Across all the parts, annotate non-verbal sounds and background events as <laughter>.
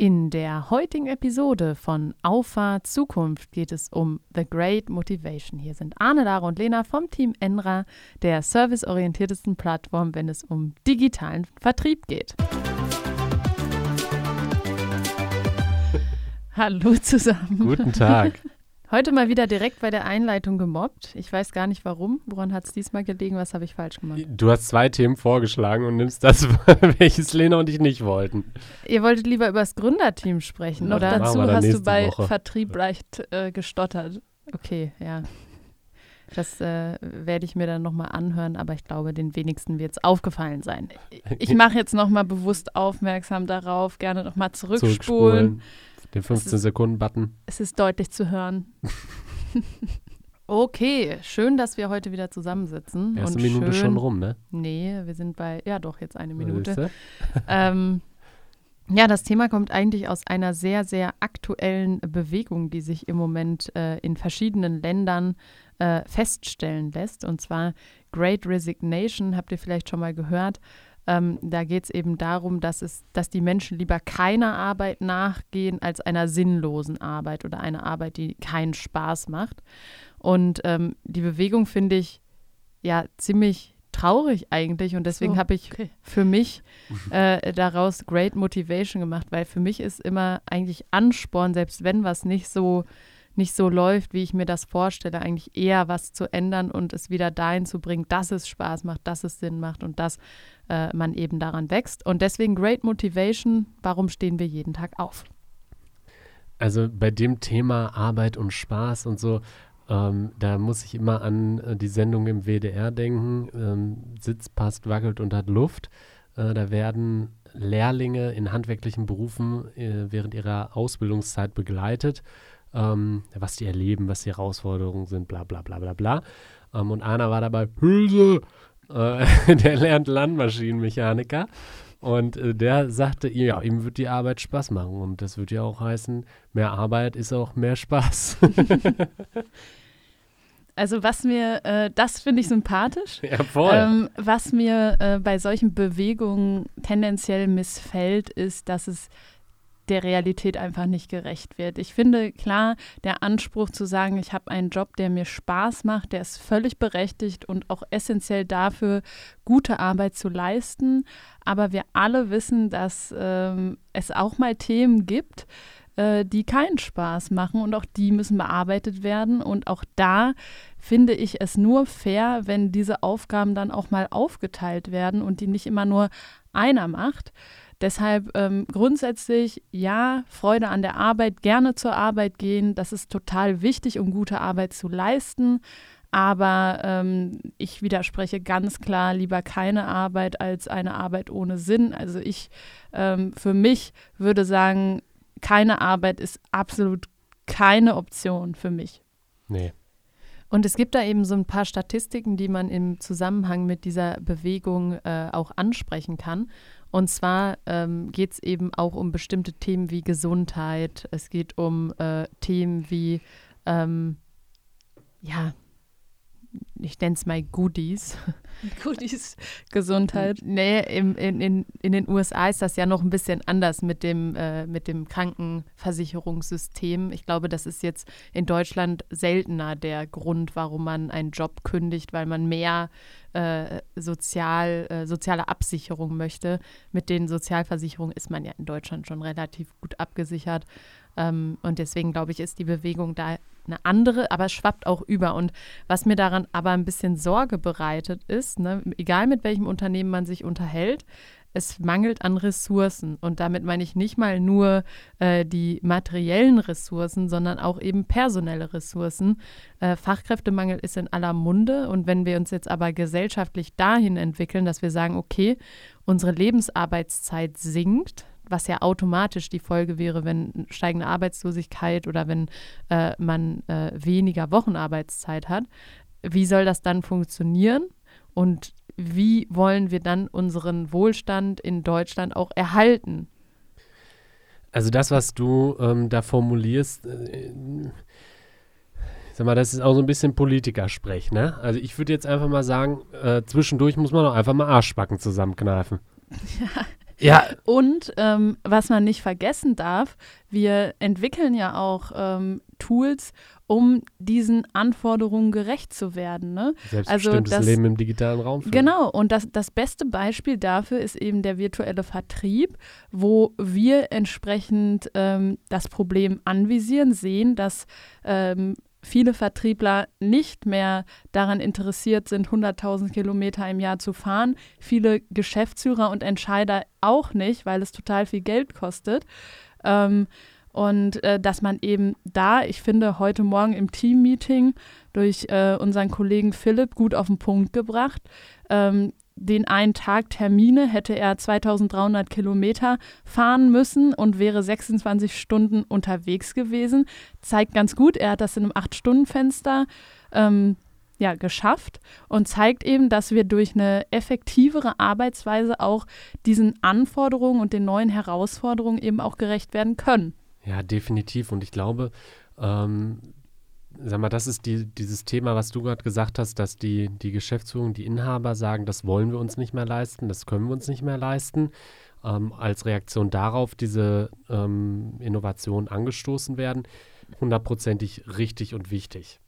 In der heutigen Episode von Auffahrt Zukunft geht es um The Great Motivation. Hier sind Arne, Lara und Lena vom Team Enra, der serviceorientiertesten Plattform, wenn es um digitalen Vertrieb geht. <laughs> Hallo zusammen. Guten Tag. <laughs> Heute mal wieder direkt bei der Einleitung gemobbt. Ich weiß gar nicht warum. Woran hat es diesmal gelegen? Was habe ich falsch gemacht? Du hast zwei Themen vorgeschlagen und nimmst das, <laughs> welches Lena und ich nicht wollten. Ihr wolltet lieber über das Gründerteam sprechen, oder? Dazu hast du bei Woche. Vertrieb leicht äh, gestottert. Okay, ja. Das äh, werde ich mir dann nochmal anhören, aber ich glaube, den wenigsten wird es aufgefallen sein. Ich <laughs> mache jetzt nochmal bewusst aufmerksam darauf, gerne nochmal zurückspulen. Zurückspulen. Den Das 15-Sekunden-Button. Es ist deutlich zu hören. <laughs> okay, schön, dass wir heute wieder zusammensitzen. Erste und Minute schön, schon rum, ne? Nee, wir sind bei, ja doch, jetzt eine Minute. Ähm, ja, das Thema kommt eigentlich aus einer sehr, sehr aktuellen Bewegung, die sich im Moment äh, in verschiedenen Ländern äh, feststellen lässt. Und zwar Great Resignation, habt ihr vielleicht schon mal gehört. Ähm, da geht es eben darum, dass, es, dass die Menschen lieber keiner Arbeit nachgehen als einer sinnlosen Arbeit oder einer Arbeit, die keinen Spaß macht. Und ähm, die Bewegung finde ich ja ziemlich traurig eigentlich und deswegen So, habe ich okay. für mich äh, daraus Great Motivation gemacht, weil für mich ist immer eigentlich Ansporn, selbst wenn was nicht so nicht so läuft, wie ich mir das vorstelle, eigentlich eher was zu ändern und es wieder dahin zu bringen, dass es Spaß macht, dass es Sinn macht und dass äh, man eben daran wächst. Und deswegen Great Motivation, warum stehen wir jeden Tag auf? Also bei dem Thema Arbeit und Spaß und so, ähm, da muss ich immer an äh, die Sendung im WDR denken. Ähm, Sitz passt, wackelt und hat Luft. Äh, da werden Lehrlinge in handwerklichen Berufen äh, während ihrer Ausbildungszeit begleitet, ähm, was die erleben, was die Herausforderungen sind, bla bla bla bla bla. Ähm, und einer war dabei, Hülse, äh, <laughs> der lernt Landmaschinenmechaniker. Und äh, der sagte, ja, ihm wird die Arbeit Spaß machen. Und das wird ja auch heißen, mehr Arbeit ist auch mehr Spaß. <laughs> Also was mir, äh, das finde ich sympathisch. <laughs> ja, voll. Ähm, was mir äh, bei solchen Bewegungen tendenziell missfällt, ist, dass es der Realität einfach nicht gerecht wird. Ich finde, klar, der Anspruch zu sagen, ich habe einen Job, der mir Spaß macht, der ist völlig berechtigt und auch essentiell dafür, gute Arbeit zu leisten. Aber wir alle wissen, dass ähm, es auch mal Themen gibt, äh, die keinen Spaß machen und auch die müssen bearbeitet werden. Und auch da finde ich es nur fair, wenn diese Aufgaben dann auch mal aufgeteilt werden und die nicht immer nur einer macht. Deshalb ähm, grundsätzlich ja, Freude an der Arbeit, gerne zur Arbeit gehen. Das ist total wichtig, um gute Arbeit zu leisten. Aber ähm, ich widerspreche ganz klar lieber keine Arbeit als eine Arbeit ohne Sinn. Also ich ähm, für mich würde sagen, keine Arbeit ist absolut keine Option für mich. nee. Und es gibt da eben so ein paar Statistiken, die man im Zusammenhang mit dieser Bewegung äh, auch ansprechen kann. Und zwar ähm, geht es eben auch um bestimmte Themen wie Gesundheit. Es geht um äh, Themen wie, ähm, ja, ich nenne es mal Goodies. <laughs> Goodies. Gesundheit. Nee, im, in, in, in den USA ist das ja noch ein bisschen anders mit dem, äh, mit dem Krankenversicherungssystem. Ich glaube, das ist jetzt in Deutschland seltener der Grund, warum man einen Job kündigt, weil man mehr äh, sozial, äh, soziale Absicherung möchte. Mit den Sozialversicherungen ist man ja in Deutschland schon relativ gut abgesichert. Ähm, und deswegen glaube ich, ist die Bewegung da eine andere, aber es schwappt auch über. Und was mir daran aber ein bisschen Sorge bereitet ist, ne, egal mit welchem Unternehmen man sich unterhält, es mangelt an Ressourcen. Und damit meine ich nicht mal nur äh, die materiellen Ressourcen, sondern auch eben personelle Ressourcen. Äh, Fachkräftemangel ist in aller Munde. Und wenn wir uns jetzt aber gesellschaftlich dahin entwickeln, dass wir sagen, okay, unsere Lebensarbeitszeit sinkt, was ja automatisch die Folge wäre, wenn steigende Arbeitslosigkeit oder wenn äh, man äh, weniger Wochenarbeitszeit hat. Wie soll das dann funktionieren? Und wie wollen wir dann unseren Wohlstand in Deutschland auch erhalten? Also das, was du ähm, da formulierst, äh, sag mal, das ist auch so ein bisschen Politikersprech, ne? Also ich würde jetzt einfach mal sagen, äh, zwischendurch muss man auch einfach mal Arschbacken zusammenkneifen. <laughs> Ja. Und ähm, was man nicht vergessen darf, wir entwickeln ja auch ähm, Tools, um diesen Anforderungen gerecht zu werden. Ne? Also das, Leben im digitalen Raum. Führen. Genau, und das, das beste Beispiel dafür ist eben der virtuelle Vertrieb, wo wir entsprechend ähm, das Problem anvisieren, sehen, dass ähm, viele Vertriebler nicht mehr daran interessiert sind, 100.000 Kilometer im Jahr zu fahren. Viele Geschäftsführer und Entscheider auch nicht, weil es total viel Geld kostet. Ähm, und äh, dass man eben da, ich finde, heute Morgen im Team-Meeting durch äh, unseren Kollegen Philipp gut auf den Punkt gebracht, ähm, den einen Tag Termine hätte er 2300 Kilometer fahren müssen und wäre 26 Stunden unterwegs gewesen. Zeigt ganz gut, er hat das in einem 8-Stunden-Fenster ähm, ja, geschafft und zeigt eben, dass wir durch eine effektivere Arbeitsweise auch diesen Anforderungen und den neuen Herausforderungen eben auch gerecht werden können. Ja, definitiv. Und ich glaube, ähm, sag mal, das ist die, dieses Thema, was du gerade gesagt hast, dass die, die Geschäftsführung, die Inhaber sagen, das wollen wir uns nicht mehr leisten, das können wir uns nicht mehr leisten. Ähm, als Reaktion darauf diese ähm, Innovationen angestoßen werden, hundertprozentig richtig und wichtig.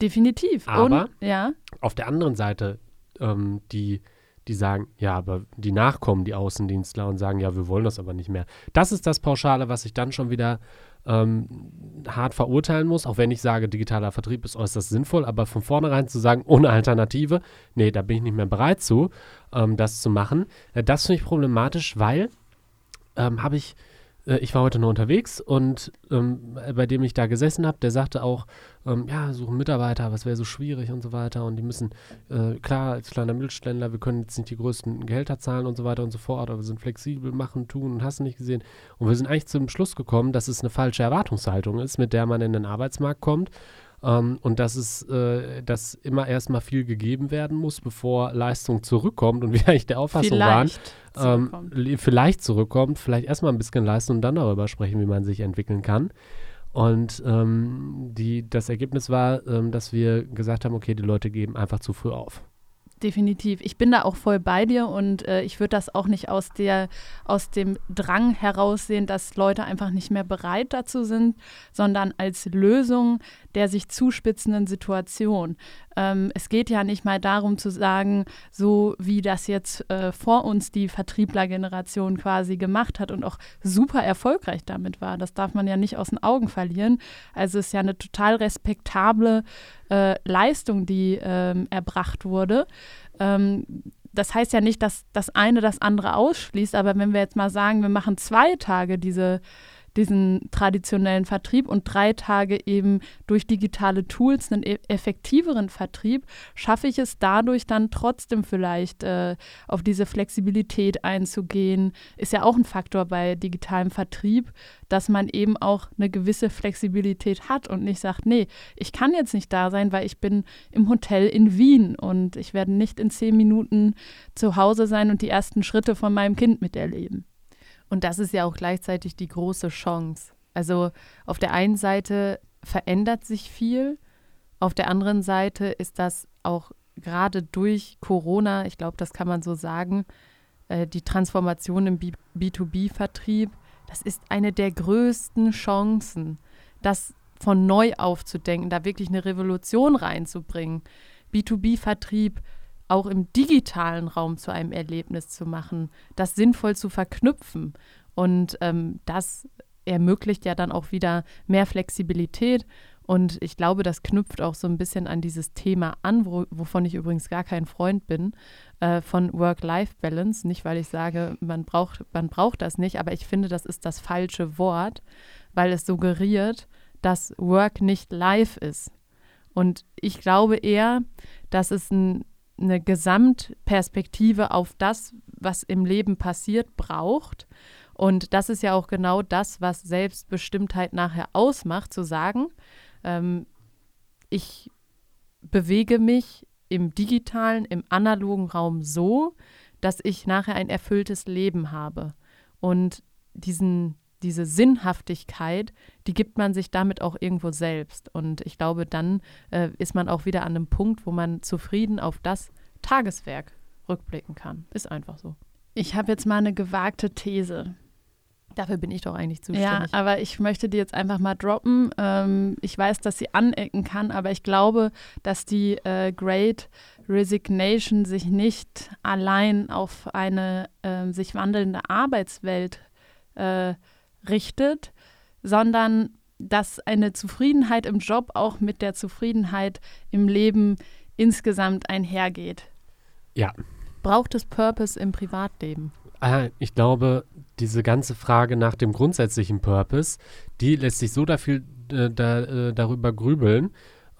Definitiv. Aber und, ja. auf der anderen Seite ähm, die die sagen, ja, aber die Nachkommen, die Außendienstler und sagen, ja, wir wollen das aber nicht mehr. Das ist das Pauschale, was ich dann schon wieder ähm, hart verurteilen muss, auch wenn ich sage, digitaler Vertrieb ist äußerst sinnvoll, aber von vornherein zu sagen, ohne Alternative, nee, da bin ich nicht mehr bereit zu, ähm, das zu machen, äh, das finde ich problematisch, weil ähm, habe ich ich war heute nur unterwegs und ähm, bei dem ich da gesessen habe, der sagte auch, ähm, ja, suchen Mitarbeiter, es wäre so schwierig und so weiter und die müssen, äh, klar, als kleiner Mittelständler, wir können jetzt nicht die größten Gehälter zahlen und so weiter und so fort, aber wir sind flexibel, machen, tun und hast nicht gesehen. Und wir sind eigentlich zum Schluss gekommen, dass es eine falsche Erwartungshaltung ist, mit der man in den Arbeitsmarkt kommt ähm, und dass es, äh, dass immer erstmal viel gegeben werden muss, bevor Leistung zurückkommt und <laughs> wir eigentlich der Auffassung vielleicht waren, ähm, vielleicht zurückkommt, vielleicht erstmal ein bisschen leisten und dann darüber sprechen, wie man sich entwickeln kann. Und ähm, die, das Ergebnis war, ähm, dass wir gesagt haben, okay, die Leute geben einfach zu früh auf. Definitiv. Ich bin da auch voll bei dir und äh, ich würde das auch nicht aus, der, aus dem Drang heraussehen, dass Leute einfach nicht mehr bereit dazu sind, sondern als Lösung der sich zuspitzenden Situation. Ähm, es geht ja nicht mal darum zu sagen, so wie das jetzt äh, vor uns die Vertrieblergeneration quasi gemacht hat und auch super erfolgreich damit war. Das darf man ja nicht aus den Augen verlieren. Also es ist ja eine total respektable äh, Leistung, die ähm, erbracht wurde. Ähm, das heißt ja nicht, dass das eine das andere ausschließt, aber wenn wir jetzt mal sagen, wir machen zwei Tage diese diesen traditionellen Vertrieb und drei Tage eben durch digitale Tools einen e-, effektiveren Vertrieb, schaffe ich es dadurch dann trotzdem vielleicht äh, auf diese Flexibilität einzugehen. Ist ja auch ein Faktor bei digitalem Vertrieb, dass man eben auch eine gewisse Flexibilität hat und nicht sagt, nee, ich kann jetzt nicht da sein, weil ich bin im Hotel in Wien und ich werde nicht in zehn Minuten zu Hause sein und die ersten Schritte von meinem Kind miterleben. Und das ist ja auch gleichzeitig die große Chance. Also auf der einen Seite verändert sich viel, auf der anderen Seite ist das auch gerade durch Corona, ich glaube, das kann man so sagen, äh, die Transformation im B2B-Vertrieb, das ist eine der größten Chancen, das von neu aufzudenken, da wirklich eine Revolution reinzubringen. B2B-Vertrieb auch im digitalen Raum zu einem Erlebnis zu machen, das sinnvoll zu verknüpfen. Und ähm, das ermöglicht ja dann auch wieder mehr Flexibilität. Und ich glaube, das knüpft auch so ein bisschen an dieses Thema an, wo, wovon ich übrigens gar kein Freund bin, äh, von Work-Life-Balance. Nicht, weil ich sage, man braucht, man braucht das nicht, aber ich finde, das ist das falsche Wort, weil es suggeriert, dass Work nicht live ist. Und ich glaube eher, dass es ein eine Gesamtperspektive auf das, was im Leben passiert, braucht. Und das ist ja auch genau das, was Selbstbestimmtheit nachher ausmacht, zu sagen, ähm, ich bewege mich im digitalen, im analogen Raum so, dass ich nachher ein erfülltes Leben habe. Und diesen diese Sinnhaftigkeit, die gibt man sich damit auch irgendwo selbst. Und ich glaube, dann äh, ist man auch wieder an einem Punkt, wo man zufrieden auf das Tageswerk rückblicken kann. Ist einfach so. Ich habe jetzt mal eine gewagte These. Dafür bin ich doch eigentlich zuständig. Ja, aber ich möchte die jetzt einfach mal droppen. Ähm, ich weiß, dass sie anecken kann, aber ich glaube, dass die äh, Great Resignation sich nicht allein auf eine äh, sich wandelnde Arbeitswelt äh, richtet, sondern dass eine Zufriedenheit im Job auch mit der Zufriedenheit im Leben insgesamt einhergeht. Ja. Braucht es Purpose im Privatleben? Ah, ich glaube, diese ganze Frage nach dem grundsätzlichen Purpose, die lässt sich so dafür, äh, da, äh, darüber grübeln,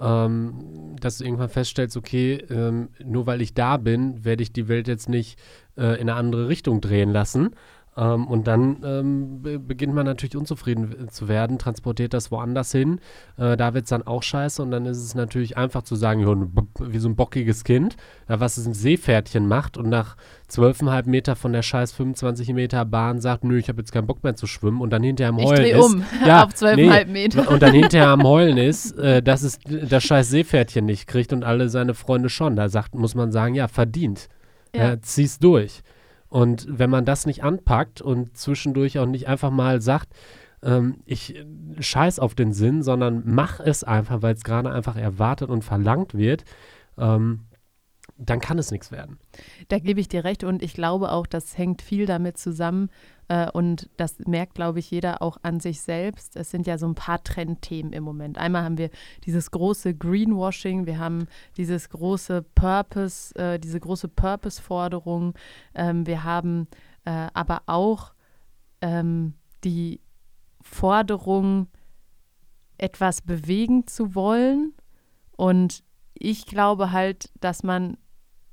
ähm, dass du irgendwann feststellst, okay, ähm, nur weil ich da bin, werde ich die Welt jetzt nicht äh, in eine andere Richtung drehen lassen, ähm, und dann ähm, be beginnt man natürlich unzufrieden zu werden, transportiert das woanders hin. Äh, da wird es dann auch scheiße und dann ist es natürlich einfach zu sagen, jo, wie so ein bockiges Kind, was es ein Seepferdchen macht und nach zwölfeinhalb Meter von der scheiß 25 Meter Bahn sagt, nö, ich habe jetzt keinen Bock mehr zu schwimmen und dann hinterher am Heulen ich ist. um <laughs> ja, auf zwölfeinhalb nee, Meter. Und dann hinterher am <laughs> Heulen ist, äh, dass es das scheiß Seepferdchen nicht kriegt und alle seine Freunde schon. Da sagt, muss man sagen, ja, verdient. Ja. Ja, zieh's durch. Und wenn man das nicht anpackt und zwischendurch auch nicht einfach mal sagt, ähm, ich scheiß auf den Sinn, sondern mach es einfach, weil es gerade einfach erwartet und verlangt wird, ähm, dann kann es nichts werden. Da gebe ich dir recht und ich glaube auch, das hängt viel damit zusammen äh, und das merkt, glaube ich, jeder auch an sich selbst. Es sind ja so ein paar Trendthemen im Moment. Einmal haben wir dieses große Greenwashing, wir haben dieses große Purpose, äh, diese große Purpose-Forderung, ähm, wir haben äh, aber auch ähm, die Forderung, etwas bewegen zu wollen und ich glaube halt, dass man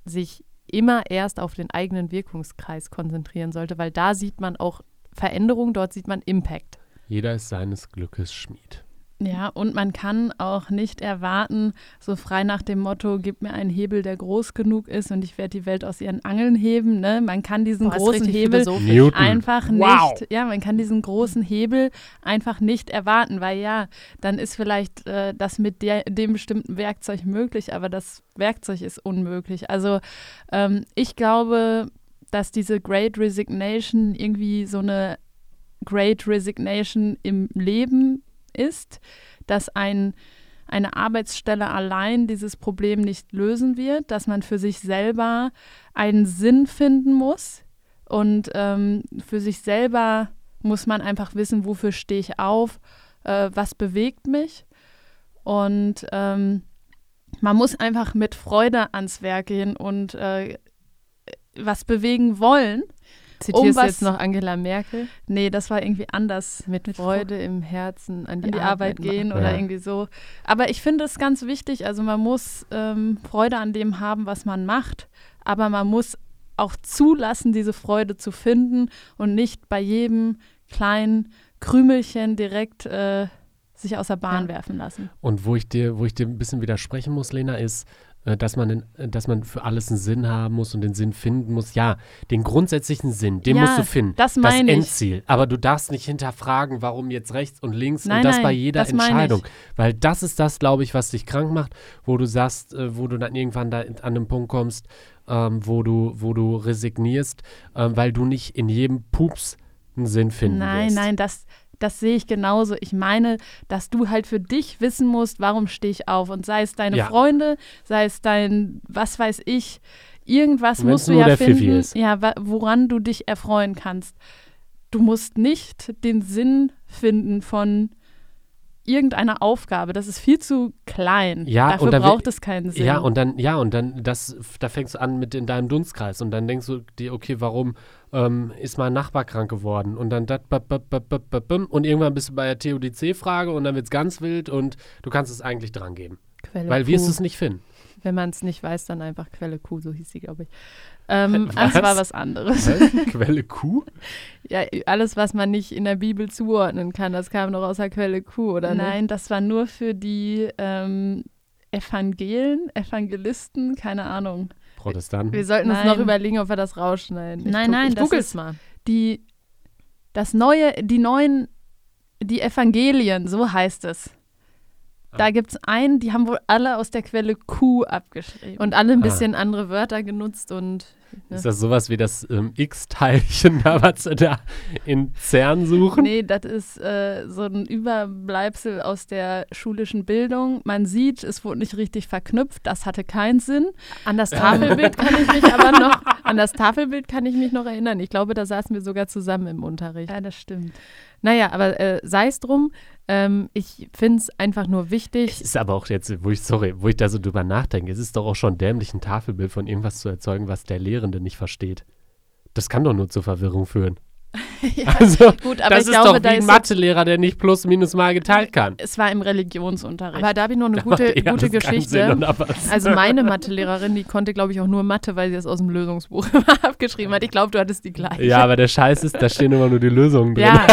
sich immer erst auf den eigenen Wirkungskreis konzentrieren sollte, weil da sieht man auch Veränderung, dort sieht man Impact. Jeder ist seines Glückes Schmied. Ja, und man kann auch nicht erwarten, so frei nach dem Motto, gib mir einen Hebel, der groß genug ist und ich werde die Welt aus ihren Angeln heben. Ne? Man kann diesen Boah, großen Hebel einfach wow. nicht, ja, man kann diesen großen Hebel einfach nicht erwarten, weil ja, dann ist vielleicht äh, das mit der, dem bestimmten Werkzeug möglich, aber das Werkzeug ist unmöglich. Also ähm, ich glaube, dass diese Great Resignation irgendwie so eine Great Resignation im Leben ist, dass ein, eine Arbeitsstelle allein dieses Problem nicht lösen wird, dass man für sich selber einen Sinn finden muss und ähm, für sich selber muss man einfach wissen, wofür stehe ich auf, äh, was bewegt mich. Und ähm, man muss einfach mit Freude ans Werk gehen und äh, was bewegen wollen Zitierst um du jetzt noch Angela Merkel? Nee, das war irgendwie anders. Mit, mit Freude im Herzen an die, an die Arbeit, Arbeit, gehen oder ja. irgendwie so. Aber ich finde es ganz wichtig, also man muss ähm, Freude an dem haben, was man macht, aber man muss auch zulassen, diese Freude zu finden und nicht bei jedem kleinen Krümelchen direkt äh, sich aus der Bahn ja. werfen lassen. Und wo ich dir, wo ich dir ein bisschen widersprechen muss, Lena, ist, dass man, äh, dass man für alles einen Sinn haben muss und den Sinn finden muss. Ja, den grundsätzlichen Sinn, den ja, musst du finden. Das meine das Endziel. Ich. Aber du darfst nicht hinterfragen, warum jetzt rechts und links nein, und das nein, bei jeder das Entscheidung. Weil das ist das, glaube ich, was dich krank macht, wo du sagst, äh, wo du dann irgendwann da an den Punkt kommst, ähm, wo, du, wo du resignierst, ähm, weil du nicht in jedem Pups einen Sinn finden Nein, wirst. nein, das, das sehe ich genauso. Ich meine, dass du halt für dich wissen musst, warum stehe ich auf. Und sei es deine ja. Freunde, sei es dein, was weiß ich, irgendwas Wenn's musst du ja finden, ja, woran du dich erfreuen kannst. Du musst nicht den Sinn finden von irgendeiner Aufgabe. Das ist viel zu klein. Ja, Dafür und braucht es keinen Sinn. Ja, und dann, ja, und dann, das, da fängst du an mit in deinem Dunstkreis und dann denkst du dir, okay, warum ähm, ist mein Nachbar krank geworden? Und dann dat, und irgendwann bist du bei der TODC-Frage und dann wird es ganz wild und du kannst es eigentlich dran geben. Quelle weil wirst du es nicht finden. Wenn man es nicht weiß, dann einfach Quelle Q, so hieß sie, glaube ich. Ähm, das war was anderes. Quelle Q? <laughs> ja, alles, was man nicht in der Bibel zuordnen kann, das kam noch aus der Quelle Q, oder? Nein, nicht? das war nur für die ähm, Evangelen, Evangelisten, keine Ahnung. Protestanten. Wir sollten nein. uns noch überlegen, ob wir das rausschneiden. Ich nein, nein, das ist mal. Die, das neue, die neuen, die Evangelien, so heißt es. Da gibt es einen, die haben wohl alle aus der Quelle Q abgeschrieben. Und alle ein ah. bisschen ah. andere Wörter genutzt und Ne? Ist das sowas wie das ähm, X-Teilchen, <laughs> da was sie da in CERN suchen? Nee, das ist äh, so ein Überbleibsel aus der schulischen Bildung. Man sieht, es wurde nicht richtig verknüpft, das hatte keinen Sinn. An das Tafelbild kann ich mich aber noch, <laughs> an das Tafelbild kann ich mich noch erinnern. Ich glaube, da saßen wir sogar zusammen im Unterricht. Ja, das stimmt. Naja, aber äh, sei es drum. Ähm, ich finde es einfach nur wichtig. Es ist aber auch jetzt, wo ich, sorry, wo ich da so drüber nachdenke, es ist doch auch schon dämlich, ein Tafelbild von irgendwas zu erzeugen, was der Lehrende nicht versteht. Das kann doch nur zur Verwirrung führen. <laughs> ja, also, gut, aber das ich ist glaube, doch wie ein Mathelehrer, der nicht plus minus mal geteilt kann. Es war im Religionsunterricht. Aber da habe ich noch eine gute, ja, gute Geschichte. <laughs> Also meine Mathelehrerin, die konnte, glaube ich, auch nur Mathe, weil sie es aus dem Lösungsbuch <laughs> abgeschrieben hat. Ich glaube, du hattest die gleiche. Ja, aber der Scheiß ist, da stehen immer nur die Lösungen drin. Ja,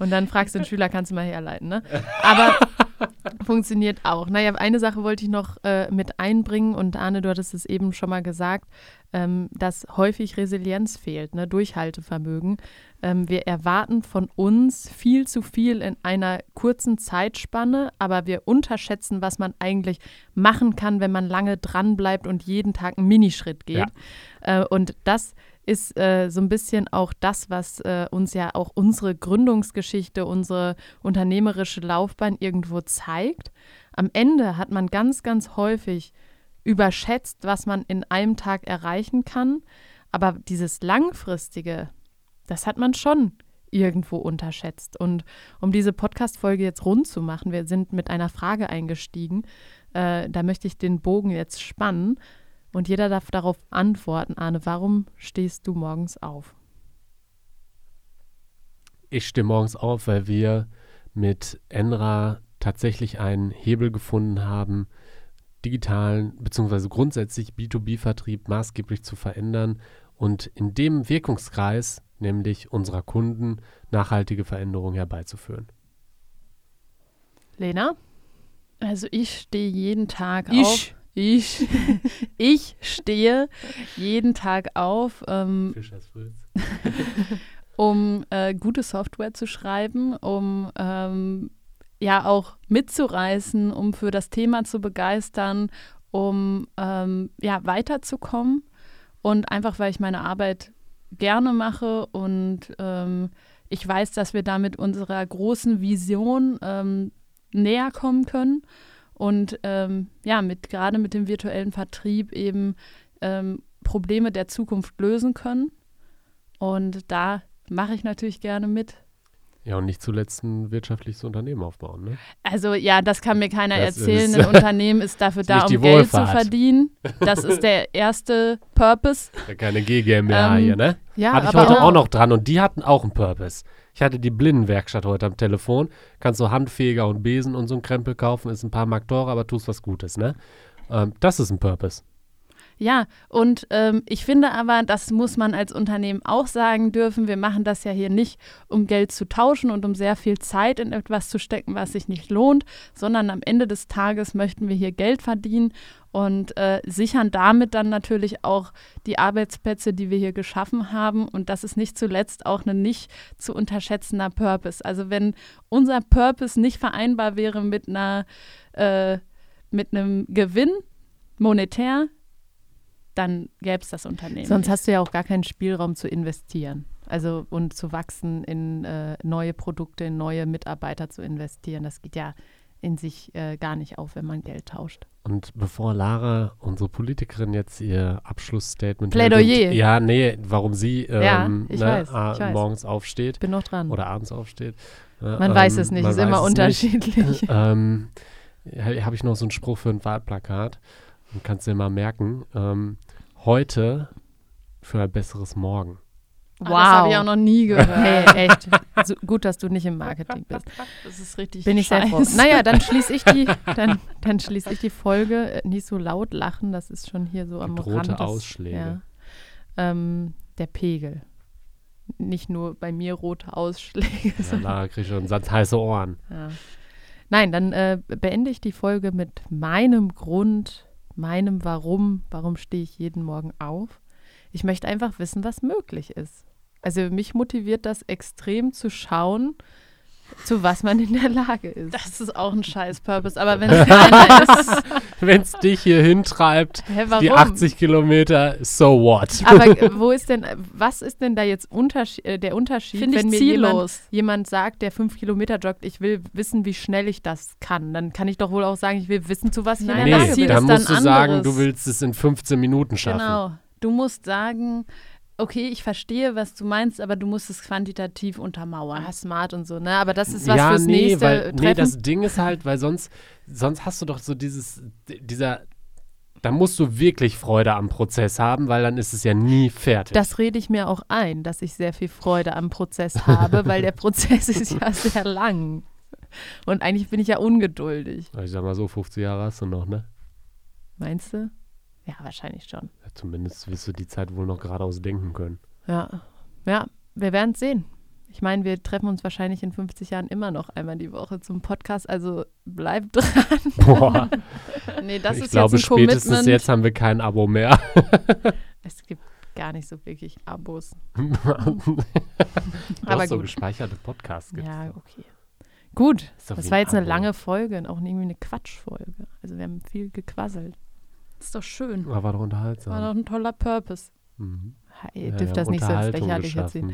Und dann fragst du den Schüler, kannst du mal herleiten, ne? Aber <laughs> funktioniert auch. Naja, eine Sache wollte ich noch äh, mit einbringen und Arne, du hattest es eben schon mal gesagt, ähm, dass häufig Resilienz fehlt, ne? Durchhaltevermögen. Ähm, wir erwarten von uns viel zu viel in einer kurzen Zeitspanne, aber wir unterschätzen, was man eigentlich machen kann, wenn man lange dranbleibt und jeden Tag einen Minischritt geht. Ja. Äh, und das ist äh, so ein bisschen auch das, was äh, uns ja auch unsere Gründungsgeschichte, unsere unternehmerische Laufbahn irgendwo zeigt. Am Ende hat man ganz, ganz häufig überschätzt, was man in einem Tag erreichen kann. Aber dieses Langfristige, das hat man schon irgendwo unterschätzt. Und um diese Podcast-Folge jetzt rund zu machen, wir sind mit einer Frage eingestiegen. Äh, da möchte ich den Bogen jetzt spannen. Und jeder darf darauf antworten, Arne, warum stehst du morgens auf? Ich stehe morgens auf, weil wir mit Enra tatsächlich einen Hebel gefunden haben, digitalen bzw. grundsätzlich B2B-Vertrieb maßgeblich zu verändern und in dem Wirkungskreis, nämlich unserer Kunden, nachhaltige Veränderungen herbeizuführen. Lena? Also ich stehe jeden Tag ich. auf. Ich, <laughs> ich stehe jeden Tag auf, ähm, <laughs> um äh, gute Software zu schreiben, um ähm, ja auch mitzureißen, um für das Thema zu begeistern, um ähm, ja weiterzukommen und einfach weil ich meine Arbeit gerne mache und ähm, ich weiß, dass wir damit unserer großen Vision ähm, näher kommen können und ähm, ja, mit gerade mit dem virtuellen Vertrieb eben ähm, Probleme der Zukunft lösen können. Und da mache ich natürlich gerne mit. Ja, und nicht zuletzt ein wirtschaftliches Unternehmen aufbauen, ne? Also ja, das kann mir keiner das erzählen. Ein <laughs> Unternehmen ist dafür ist da, um Geld zu verdienen. Das ist der <laughs> erste Purpose. Ja, keine GmbH ähm, hier, ne? Ja, Hatte ich heute auch, auch noch dran und die hatten auch einen Purpose. Ich hatte die Blindenwerkstatt heute am Telefon. Kannst du Handfeger und Besen und so einen Krempel kaufen. Ist ein paar Mark teurer, aber tust was Gutes, ne? Ähm, das ist ein Purpose. Ja, und ähm, ich finde aber, das muss man als Unternehmen auch sagen dürfen. Wir machen das ja hier nicht, um Geld zu tauschen und um sehr viel Zeit in etwas zu stecken, was sich nicht lohnt, sondern am Ende des Tages möchten wir hier Geld verdienen und äh, sichern damit dann natürlich auch die Arbeitsplätze, die wir hier geschaffen haben. Und das ist nicht zuletzt auch ein nicht zu unterschätzender Purpose. Also wenn unser Purpose nicht vereinbar wäre mit einer äh, mit einem Gewinn monetär, dann gäbe es das Unternehmen. Sonst hast du ja auch gar keinen Spielraum zu investieren. Also und zu wachsen in äh, neue Produkte, in neue Mitarbeiter zu investieren. Das geht ja in sich äh, gar nicht auf, wenn man Geld tauscht. Und bevor Lara, unsere Politikerin, jetzt ihr Abschlussstatement Plädoyer. Hält, ja, nee, warum sie ähm, ja, ich ne, weiß, weiß. morgens aufsteht. Bin noch dran. Oder abends aufsteht. man ähm, weiß es nicht, ist immer unterschiedlich. <laughs> ähm, Habe ich noch so einen Spruch für ein Wahlplakat. Und kannst dir mal merken, ähm, heute für ein besseres Morgen. Wow. Ah, das habe ich auch noch nie <laughs> gehört. Hey, echt. So, gut, dass du nicht im Marketing bist. Das ist richtig Bin ich sehr froh. Naja, dann schließe ich die, <laughs> dann, dann schließe ich die Folge. Äh, nicht so laut lachen, das ist schon hier so am Drohte Rand. Rote Ausschläge. Ja. Ähm, der Pegel. Nicht nur bei mir rote Ausschläge. Ja, Lara kriegt schon einen Satz heiße Ohren. Ja. Nein, dann äh, beende ich die Folge mit meinem Grund, meinem Warum. Warum stehe ich jeden Morgen auf? Ich möchte einfach wissen, was möglich ist. Also mich motiviert das extrem zu schauen, zu was man in der Lage ist. Das ist auch ein scheiß Purpose. Aber <laughs> wenn es. Wenn es dich hier hintreibt, Hä, die 80 Kilometer, so what? Aber <laughs> wo ist denn, was ist denn da jetzt Unterschied, äh, der Unterschied, Find wenn mir jemand, jemand sagt, der fünf Kilometer joggt, ich will wissen, wie schnell ich das kann? Dann kann ich doch wohl auch sagen, ich will wissen, zu was ich Nein, in der Lage bin. Dann musst du sagen, du willst es in 15 Minuten schaffen. Genau. Du musst sagen, okay, ich verstehe, was du meinst, aber du musst es quantitativ untermauern. Ah, smart und so, ne? Aber das ist was ja, fürs nee, nächste weil, Nee, das Ding ist halt, weil sonst, sonst hast du doch so dieses, dieser, da musst du wirklich Freude am Prozess haben, weil dann ist es ja nie fertig. Das rede ich mir auch ein, dass ich sehr viel Freude am Prozess habe, <laughs> weil der Prozess ist ja sehr lang. Und eigentlich bin ich ja ungeduldig. Ich sag mal so, 50 Jahre hast du noch, ne? Meinst du? Ja, wahrscheinlich schon. Ja, zumindest wirst du die Zeit wohl noch geradeaus denken können. Ja, ja, wir werden es sehen. Ich meine, wir treffen uns wahrscheinlich in 50 Jahren immer noch einmal die Woche zum Podcast, also bleibt dran. Boah. <laughs> nee, das ich ist glaube, jetzt ein spätestens Commitment. jetzt haben wir kein Abo mehr. <laughs> es gibt gar nicht so wirklich Abos. Aber so gespeicherte Podcasts gibt Ja, okay. Gut, das war jetzt eine lange Folge und auch irgendwie eine Quatschfolge. Also wir haben viel gequasselt. Ist doch schön. Ja, war doch unterhaltsam. War doch ein toller Purpose. Mhm. Ihr dürft ja, das nicht so ins Lächerliche ziehen.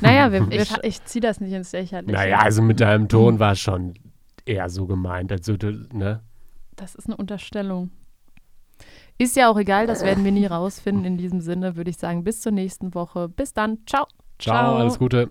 Naja, wir, <laughs> ich, ich ziehe das nicht ins Lächerliche. Naja, also mit deinem Ton war es schon eher so gemeint. Also, ne? Das ist eine Unterstellung. Ist ja auch egal, das werden wir nie rausfinden. In diesem Sinne würde ich sagen, bis zur nächsten Woche. Bis dann. Ciao. Ciao, Ciao. alles Gute.